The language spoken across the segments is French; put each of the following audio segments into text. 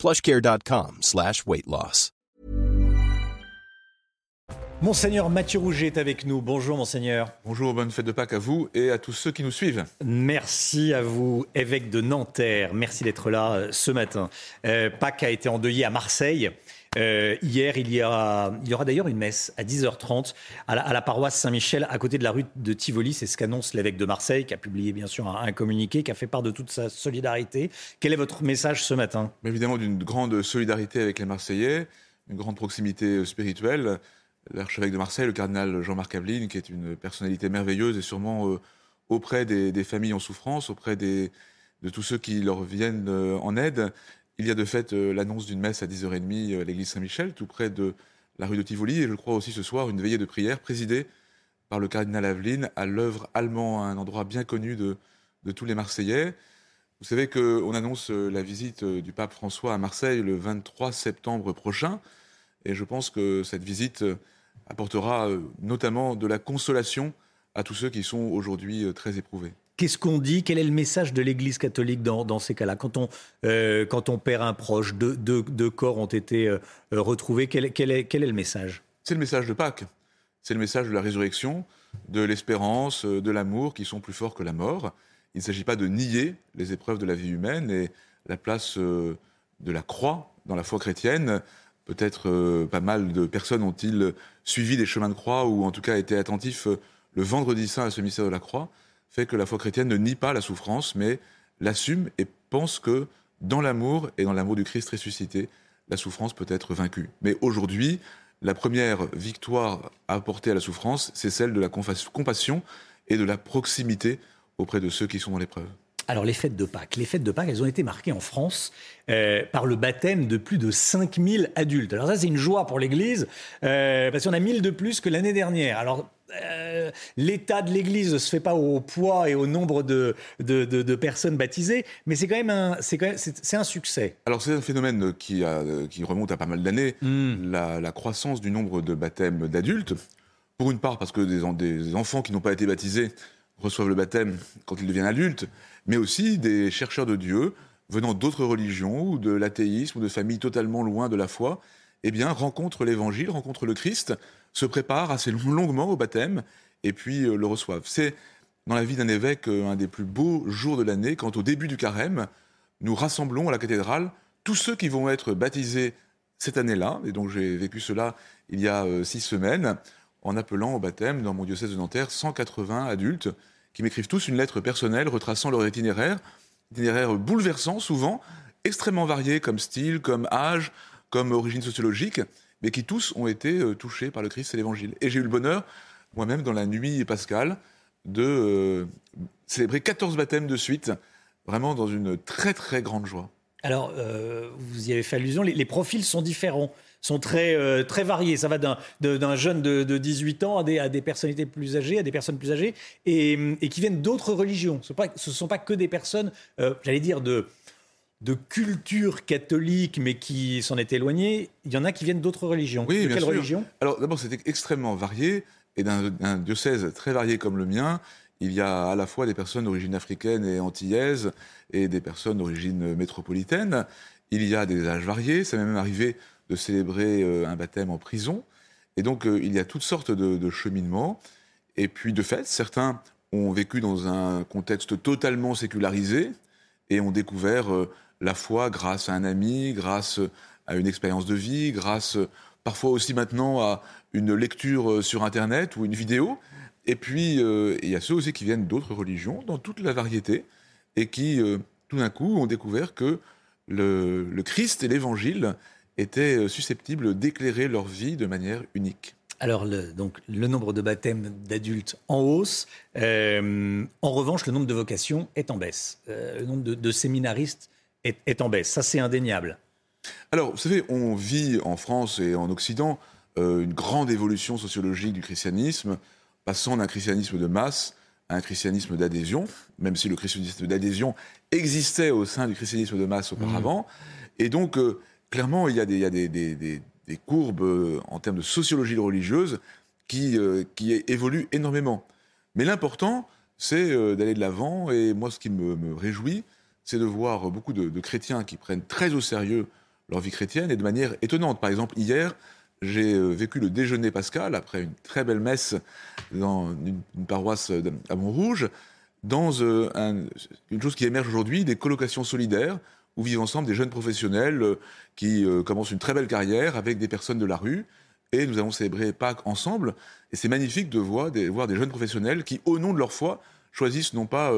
plushcare.com slash weight loss. Monseigneur Mathieu Rouget est avec nous. Bonjour Monseigneur. Bonjour, bonne fête de Pâques à vous et à tous ceux qui nous suivent. Merci à vous, évêque de Nanterre. Merci d'être là euh, ce matin. Euh, Pâques a été endeuillé à Marseille. Euh, hier, il y, aura d'ailleurs une messe à 10h30 à la, paroisse Saint-Michel, à côté de la rue de Tivoli. C'est ce qu'annonce l'évêque de Marseille, qui a publié bien sûr un, un, communiqué, qui a fait part de toute sa solidarité. Quel est votre message ce matin? Évidemment, d'une grande solidarité avec les Marseillais, une grande proximité spirituelle. L'archevêque de Marseille, le cardinal Jean-Marc Aveline, qui est une personnalité merveilleuse et sûrement euh, auprès des, familles en souffrance, auprès de tous ceux qui leur viennent euh, en aide, il y a de fait euh, l'annonce d'une messe à 10h30 euh, à l'église Saint-Michel, tout près de la rue de Tivoli, et je crois aussi ce soir une veillée de prière présidée par le cardinal Aveline à l'œuvre allemand, un endroit bien connu de, de tous les Marseillais. Vous savez qu'on annonce euh, la visite du pape François à Marseille le 23 septembre prochain, et je pense que cette visite apportera notamment de la consolation à tous ceux qui sont aujourd'hui très éprouvés. Qu'est-ce qu'on dit? Quel est le message de l'Église catholique dans, ces cas-là? Quand, on, euh, quand on perd un proche, deux, corps ont été euh, retrouvés, quel, est, le message? C'est le message de Pâques. C'est le message de la résurrection, de l'espérance, de l'amour qui sont plus forts que la mort. Il ne s'agit pas de nier les épreuves de la vie humaine et la place euh, de la croix dans la foi chrétienne. Peut-être euh, pas mal de personnes ont-ils suivi des chemins de croix ou en tout cas été attentifs euh, le vendredi saint à ce mystère de la croix fait que la foi chrétienne ne nie pas la souffrance, mais l'assume et pense que dans l'amour et dans l'amour du Christ ressuscité, la souffrance peut être vaincue. Mais aujourd'hui, la première victoire à apporter à la souffrance, c'est celle de la compassion et de la proximité auprès de ceux qui sont dans l'épreuve. Alors les fêtes de Pâques, les fêtes de Pâques, elles ont été marquées en France euh, par le baptême de plus de 5000 adultes. Alors ça c'est une joie pour l'Église, euh, parce qu'on a 1000 de plus que l'année dernière. Alors euh, l'état de l'Église ne se fait pas au poids et au nombre de, de, de, de personnes baptisées, mais c'est quand même un, c'est un succès. Alors c'est un phénomène qui, a, qui remonte à pas mal d'années, mm. la, la, croissance du nombre de baptêmes d'adultes. Pour une part parce que des, des enfants qui n'ont pas été baptisés reçoivent le baptême quand ils deviennent adultes, mais aussi des chercheurs de Dieu venant d'autres religions ou de l'athéisme ou de familles totalement loin de la foi, eh bien rencontrent l'Évangile, rencontrent le Christ se préparent assez longuement au baptême et puis euh, le reçoivent. C'est dans la vie d'un évêque euh, un des plus beaux jours de l'année quand au début du carême, nous rassemblons à la cathédrale tous ceux qui vont être baptisés cette année-là, et donc j'ai vécu cela il y a euh, six semaines, en appelant au baptême dans mon diocèse de Nanterre 180 adultes qui m'écrivent tous une lettre personnelle retraçant leur itinéraire, itinéraire bouleversant souvent, extrêmement varié comme style, comme âge, comme origine sociologique, mais qui tous ont été euh, touchés par le Christ et l'Évangile. Et j'ai eu le bonheur, moi-même, dans la nuit pascale, de euh, célébrer 14 baptêmes de suite, vraiment dans une très très grande joie. Alors, euh, vous y avez fait allusion, les, profils sont différents sont très, très variés. Ça va d'un, jeune de, de, 18 ans à des, personnalités plus âgées, à des personnes plus âgées, et, et qui viennent d'autres religions. Ce ne sont pas que des personnes, j'allais dire, de, de culture catholique, mais qui s'en est éloigné, il y en a qui viennent d'autres religions. Oui, de bien quelle sûr. religion? Alors d'abord, c'était extrêmement varié, et d'un diocèse très varié comme le mien, il y a à la fois des personnes d'origine africaine et antillaise, et des personnes d'origine métropolitaine. Il y a des âges variés, ça m'est même arrivé de célébrer euh, un baptême en prison. Et donc, euh, il y a toutes sortes de, de cheminements. Et puis, de fait, certains ont vécu dans un contexte totalement sécularisé et ont découvert euh, la foi grâce à un ami, grâce à une expérience de vie, grâce parfois aussi maintenant à une lecture sur Internet ou une vidéo. Et puis, euh, il y a ceux aussi qui viennent d'autres religions, dans toute la variété, et qui, euh, tout d'un coup, ont découvert que le, Christ et l'Évangile étaient susceptibles d'éclairer leur vie de manière unique. Alors, le, donc, le nombre de baptêmes d'adultes en hausse. Euh, en revanche, le nombre de vocations est en baisse. Euh, le nombre de séminaristes est, est, en baisse. Ça, c'est indéniable. Alors, vous savez, on vit en France et en Occident euh, une grande évolution sociologique du christianisme, passant d'un christianisme de masse à un christianisme d'adhésion, même si le christianisme d'adhésion existait au sein du christianisme de masse auparavant. Mmh. Et donc, euh, clairement, il y a des, il y a des, des, des courbes euh, en termes de sociologie religieuse qui, qui évoluent énormément. Mais l'important, c'est d'aller de l'avant. Et moi, ce qui me, me réjouit, c'est de voir beaucoup de, chrétiens qui prennent très au sérieux leur vie chrétienne et de manière étonnante. Par exemple, hier, j'ai euh, vécu le déjeuner pascal après une très belle messe dans une, paroisse à Montrouge, dans euh, une chose qui émerge aujourd'hui, des colocations solidaires où vivent ensemble des jeunes professionnels euh, qui commencent une très belle carrière avec des personnes de la rue. Et nous avons célébré Pâques ensemble. Et c'est magnifique de voir des, jeunes professionnels qui, au nom de leur foi, choisissent non pas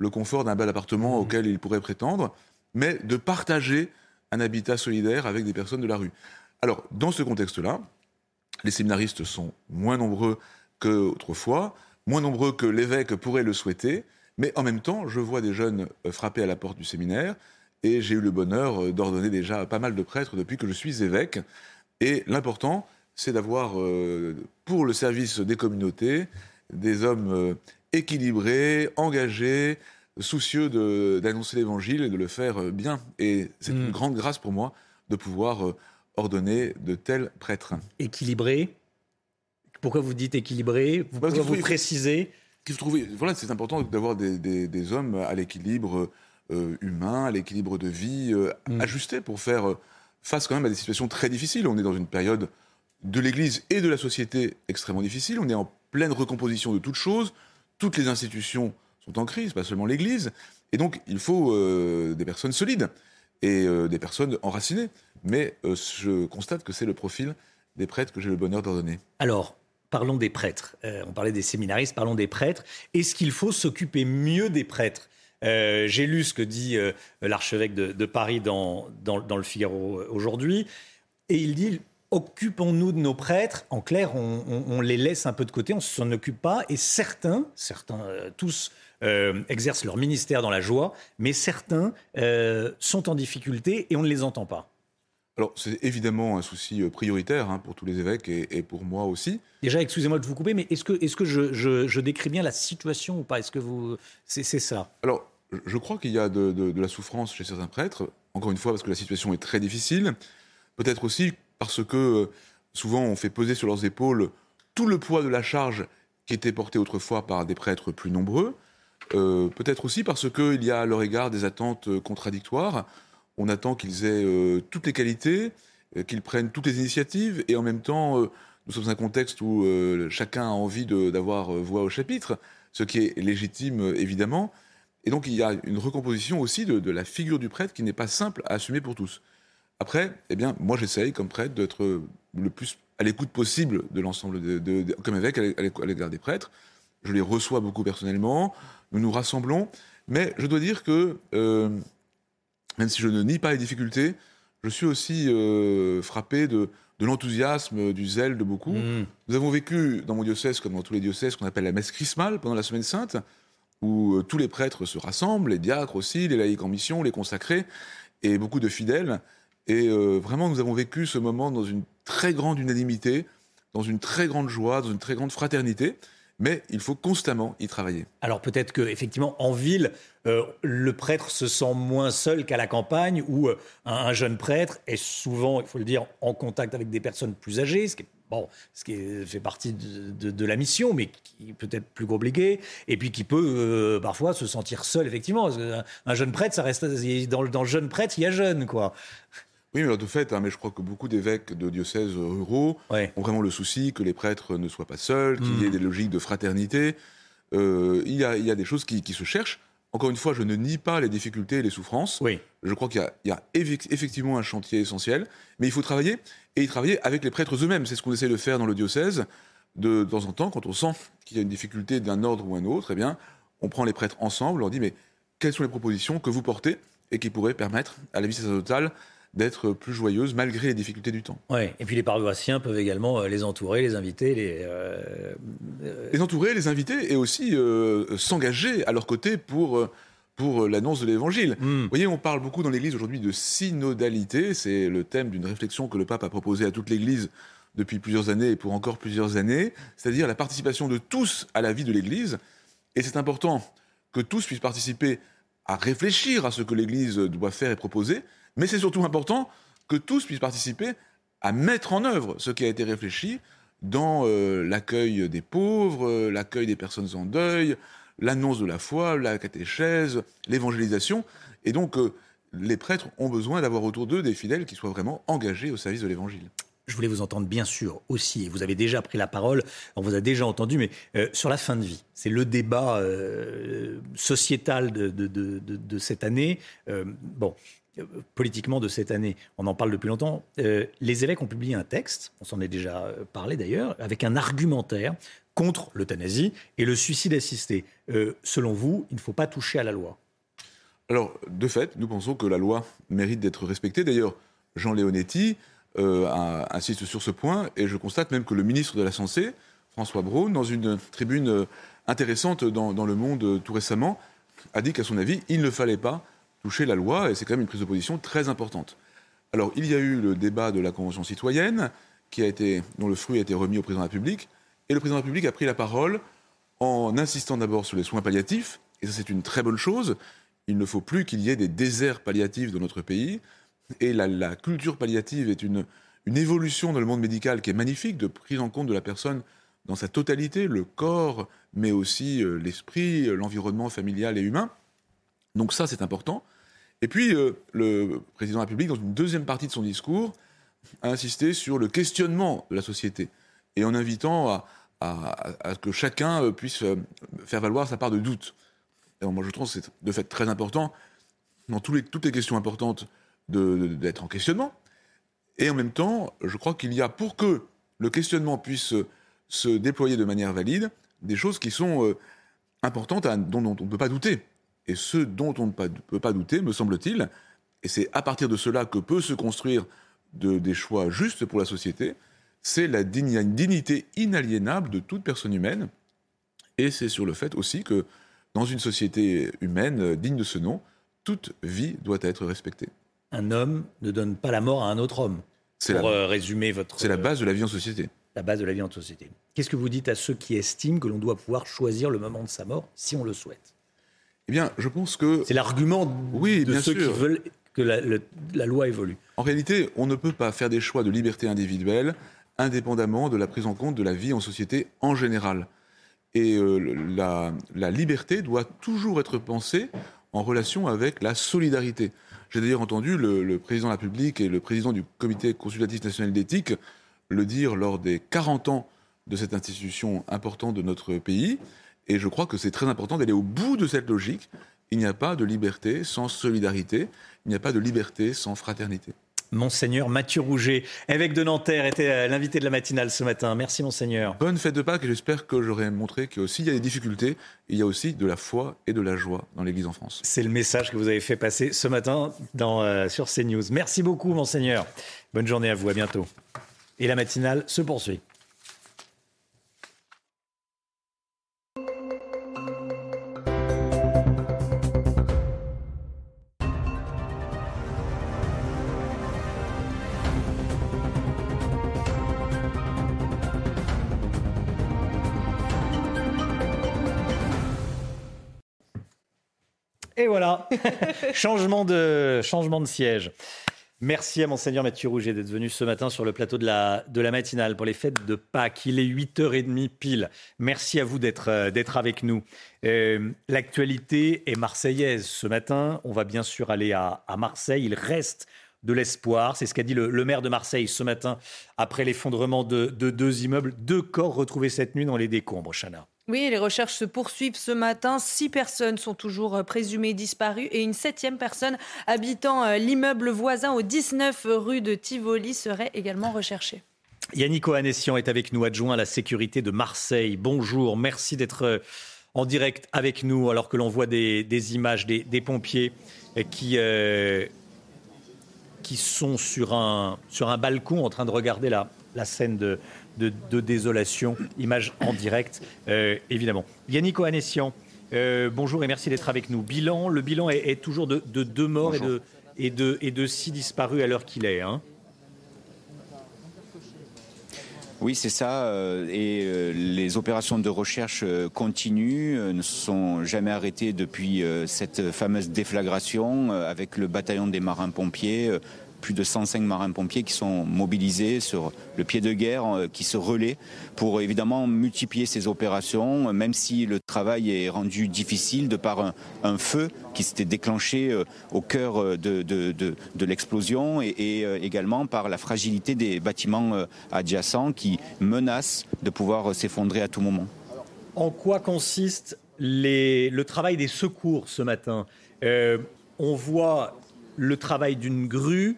le confort d'un bel appartement mmh. auquel ils pourraient prétendre, mais de partager un habitat solidaire avec des personnes de la rue. Alors, dans ce contexte-là, les séminaristes sont moins nombreux qu'autrefois, moins nombreux que l'évêque pourrait le souhaiter, mais en même temps, je vois des jeunes frapper à la porte du séminaire, et j'ai eu le bonheur euh, d'ordonner déjà pas mal de prêtres depuis que je suis évêque. Et l'important, c'est d'avoir, euh, pour le service des communautés, des hommes équilibrés, engagés, soucieux d'annoncer l'évangile et de le faire bien. Et c'est une hmm. grande grâce pour moi de pouvoir ordonner de tels prêtres. Équilibré Pourquoi vous dites équilibré? Vous, Pourquoi vous précisez? Voilà, c'est important d'avoir des, hommes à l'équilibre euh, humain, à l'équilibre de vie, euh, mm. ajusté pour faire euh, face quand même à des situations très difficiles. On est dans une période de l'Église et de la société extrêmement difficile. On est en pleine recomposition de toutes choses. Toutes les institutions sont en crise, pas seulement l'Église. Et donc, il faut des personnes solides et des personnes enracinées mais euh, je constate que c'est le profil des prêtres que j'ai le bonheur d'ordonner. Alors, parlons des prêtres. Euh, on parlait des séminaristes, parlons des prêtres. Est-ce qu'il faut s'occuper mieux des prêtres? Euh, J'ai lu ce que dit l'archevêque de, Paris dans, le Figaro aujourd'hui, et il dit occupons-nous de nos prêtres. En clair, on, les laisse un peu de côté, on ne s'en occupe pas, et certains, certains, tous exercent leur ministère dans la joie, mais certains sont en difficulté et on ne les entend pas. Alors, c'est évidemment un souci euh, prioritaire hein, pour tous les évêques et, pour moi aussi. Déjà, excusez-moi de vous couper, mais est-ce que, est que je, décris bien la situation ou pas? Est-ce que vous. C'est, ça? Alors, je crois qu'il y a de, la souffrance chez certains prêtres, encore une fois, parce que la situation est très difficile. Peut-être aussi parce que euh, souvent on fait peser sur leurs épaules tout le poids de la charge qui était portée autrefois par des prêtres plus nombreux. Euh, peut-être aussi parce qu'il y a à leur égard des attentes contradictoires on attend qu'ils aient euh, toutes les qualités, euh, qu'ils prennent toutes les initiatives, et en même temps, euh, nous sommes dans un contexte où chacun a envie d'avoir voix au chapitre, ce qui est légitime évidemment. Et donc il y a une recomposition aussi de, la figure du prêtre qui n'est pas simple à assumer pour tous. Après, eh bien, moi j'essaye comme prêtre d'être le plus à l'écoute possible de l'ensemble, de, comme évêque à l'égard des prêtres. Je les reçois beaucoup personnellement, nous nous rassemblons, mais je dois dire que même si je ne nie pas les difficultés, je suis aussi euh, frappé de, l'enthousiasme, du zèle de beaucoup. Mm. Nous avons vécu dans mon diocèse, comme dans tous les diocèses, ce qu'on appelle la messe chrismale pendant la semaine sainte, où euh, tous les prêtres se rassemblent, les diacres aussi, les laïcs en mission, les consacrés, et beaucoup de fidèles. Et euh, vraiment, nous avons vécu ce moment dans une très grande unanimité, dans une très grande joie, dans une très grande fraternité mais il faut constamment y travailler. Alors peut-être que effectivement en ville, euh, le prêtre se sent moins seul qu'à la campagne, où euh, un, jeune prêtre est souvent, il faut le dire, en contact avec des personnes plus âgées, ce qui bon, ce qui fait partie de, la mission, mais qui peut être plus compliqué, et puis qui peut parfois se sentir seul, effectivement. Un, jeune prêtre, ça reste dans, dans le jeune prêtre, il y a jeune, quoi. Oui, mais de fait, hein, mais je crois que beaucoup d'évêques de diocèses ruraux ont vraiment le souci que les prêtres ne soient pas seuls, qu'il y ait hmm. des logiques de fraternité. Euh, il, y a, des choses qui, se cherchent. Encore une fois, je ne nie pas les difficultés et les souffrances. Oui. Je crois qu'il y, a effectivement un chantier essentiel, mais il faut travailler et y travailler avec les prêtres eux-mêmes. C'est ce qu'on essaie de faire dans le diocèse. De, temps en temps, quand on sent qu'il y a une difficulté d'un ordre ou un autre, eh bien, on prend les prêtres ensemble, on leur dit mais quelles sont les propositions que vous portez et qui pourraient permettre à la vie sacerdotale d'être plus joyeuse malgré les difficultés du temps. Ouais. Et puis les paroissiens peuvent également euh, les entourer, les inviter, les... Euh, les entourer, les inviter et aussi euh, s'engager à leur côté pour pour l'annonce de l'évangile. Hmm. Vous voyez, on parle beaucoup dans l'Église aujourd'hui de synodalité. C'est le thème d'une réflexion que le pape a proposée à toute l'Église depuis plusieurs années et pour encore plusieurs années, c'est-à-dire la participation de tous à la vie de l'Église. Et c'est important que tous puissent participer à réfléchir à ce que l'Église doit faire et proposer, mais c'est surtout important que tous puissent participer à mettre en œuvre ce qui a été réfléchi dans euh, l'accueil des pauvres, euh, l'accueil des personnes en deuil, l'annonce de la foi, la catéchèse, l'évangélisation. Et donc, euh, les prêtres ont besoin d'avoir autour d'eux des fidèles qui soient vraiment engagés au service de l'évangile. Je voulais vous entendre bien sûr aussi, et vous avez déjà pris la parole, on vous a déjà entendu, mais sur la fin de vie. C'est le débat sociétal de, de, cette année. bon, politiquement de cette année, on en parle depuis longtemps, euh, les évêques ont publié un texte, on s'en est déjà euh, parlé d'ailleurs, avec un argumentaire contre l'euthanasie et le suicide assisté. Euh, selon vous, il ne faut pas toucher à la loi Alors, de fait, nous pensons que la loi mérite d'être respectée. D'ailleurs, Jean Leonetti insiste sur ce point et je constate même que le ministre de la Santé, François Braun, dans une tribune intéressante dans Le Monde tout récemment, a dit qu'à son avis, il ne fallait pas toucher la loi, et c'est quand même une prise de position très importante. Alors, il y a eu le débat de la Convention citoyenne, qui a été, dont le fruit a été remis au président de la République, et le président de la République a pris la parole en insistant d'abord sur les soins palliatifs, et ça c'est une très bonne chose. Il ne faut plus qu'il y ait des déserts palliatifs dans notre pays, et la, culture palliative est une, une évolution dans le monde médical qui est magnifique, de prise en compte de la personne dans sa totalité, le corps, mais aussi euh, l'esprit, l'environnement familial et humain. Donc ça, c'est important. Et puis, euh, le président de la République, dans une deuxième partie de son discours, a insisté sur le questionnement de la société, et en invitant à, que chacun euh, puisse euh, faire valoir sa part de doute. Et moi, je trouve que c'est de fait très important, dans toutes les questions importantes, d'être en questionnement. Et en même temps, je crois qu'il y a, pour que le questionnement puisse se déployer de manière valide, des choses qui sont importantes, dont on ne peut pas douter et ce dont on ne peut pas douter, me semble-t-il, et c'est à partir de cela que peut se construire des choix justes pour la société, c'est la dignité inaliénable de toute personne humaine, et c'est sur le fait aussi que dans une société humaine digne de ce nom, toute vie doit être respectée. Un homme ne donne pas la mort à un autre homme. Pour la, euh, résumer votre. C'est la base de la vie en société. La base de la vie en société. Qu'est-ce que vous dites à ceux qui estiment que l'on doit pouvoir choisir le moment de sa mort si on le souhaite? Eh bien, je pense que. C'est l'argument oui, de ceux qui veulent que la, loi évolue. En réalité, on ne peut pas faire des choix de liberté individuelle indépendamment de la prise en compte de la vie en société en général. Et euh, la, liberté doit toujours être pensée en relation avec la solidarité. J'ai d'ailleurs entendu le, le, président de la République et le président du Comité consultatif national d'éthique le dire lors des 40 ans de cette institution importante de notre pays. Et je crois que c'est très important d'aller au bout de cette logique. Il n'y a pas de liberté sans solidarité, il n'y a pas de liberté sans fraternité. Monseigneur Mathieu Rouget, évêque de Nanterre, était euh, l'invité de la matinale ce matin. Merci Monseigneur. Bonne fête de Pâques et j'espère que j'aurai montré qu'il y a des difficultés, il y a aussi de la foi et de la joie dans l'Église en France. C'est le message que vous avez fait passer ce matin dans, euh, sur CNews. Merci beaucoup Monseigneur. Bonne journée à vous, à bientôt. Et la matinale se poursuit. Et voilà, changement, de, changement de siège. Merci à Monseigneur Mathieu Rouget d'être venu ce matin sur le plateau de la, de la matinale pour les fêtes de Pâques. Il est 8h30 pile. Merci à vous d'être euh, avec nous. Euh, l'actualité est marseillaise ce matin. On va bien sûr aller à, Marseille. Il reste de l'espoir. C'est ce qu'a dit le, maire de Marseille ce matin après l'effondrement de, de, deux immeubles. Deux corps retrouvés cette nuit dans les décombres, Chana. Oui, les recherches se poursuivent ce matin. Six personnes sont toujours euh, présumées disparues et une septième personne habitant euh, l'immeuble voisin au 19 rue de Tivoli serait également recherchée. Yannick Ohanessian est avec nous, adjoint à la sécurité de Marseille. Bonjour, merci d'être euh, en direct avec nous alors que l'on voit des, images des, pompiers qui, qui sont sur un, sur un balcon en train de regarder la, la scène de, de, désolation. Image en direct, euh, évidemment. Yannick Ohanessian, bonjour et merci d'être avec nous. Bilan, le bilan est, toujours de, deux morts et de, et, de, et de six disparus à l'heure qu'il est. Hein. Oui, c'est ça. Euh, et euh, les opérations de recherche euh, continuent, ne se sont jamais arrêtées depuis cette fameuse déflagration avec le bataillon des marins-pompiers plus de 105 marins-pompiers qui sont mobilisés sur le pied de guerre, euh, qui se relaient pour évidemment multiplier ces opérations, même si le travail est rendu difficile de par un, feu qui s'était déclenché euh, au cœur euh, de, de, l'explosion et, également par la fragilité des bâtiments adjacents qui menacent de pouvoir s'effondrer à tout moment. En quoi consiste le travail des secours ce matin? On voit le travail d'une grue,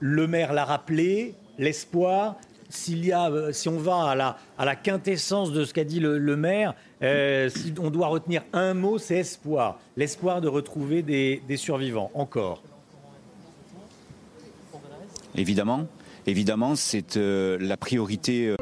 le maire l'a rappelé, l'espoir. S'il y a, euh, si on va à la, quintessence de ce qu'a dit le, maire, euh, si on doit retenir un mot, c'est espoir. L'espoir de retrouver des, survivants, encore. Évidemment, évidemment, c'est euh, la priorité.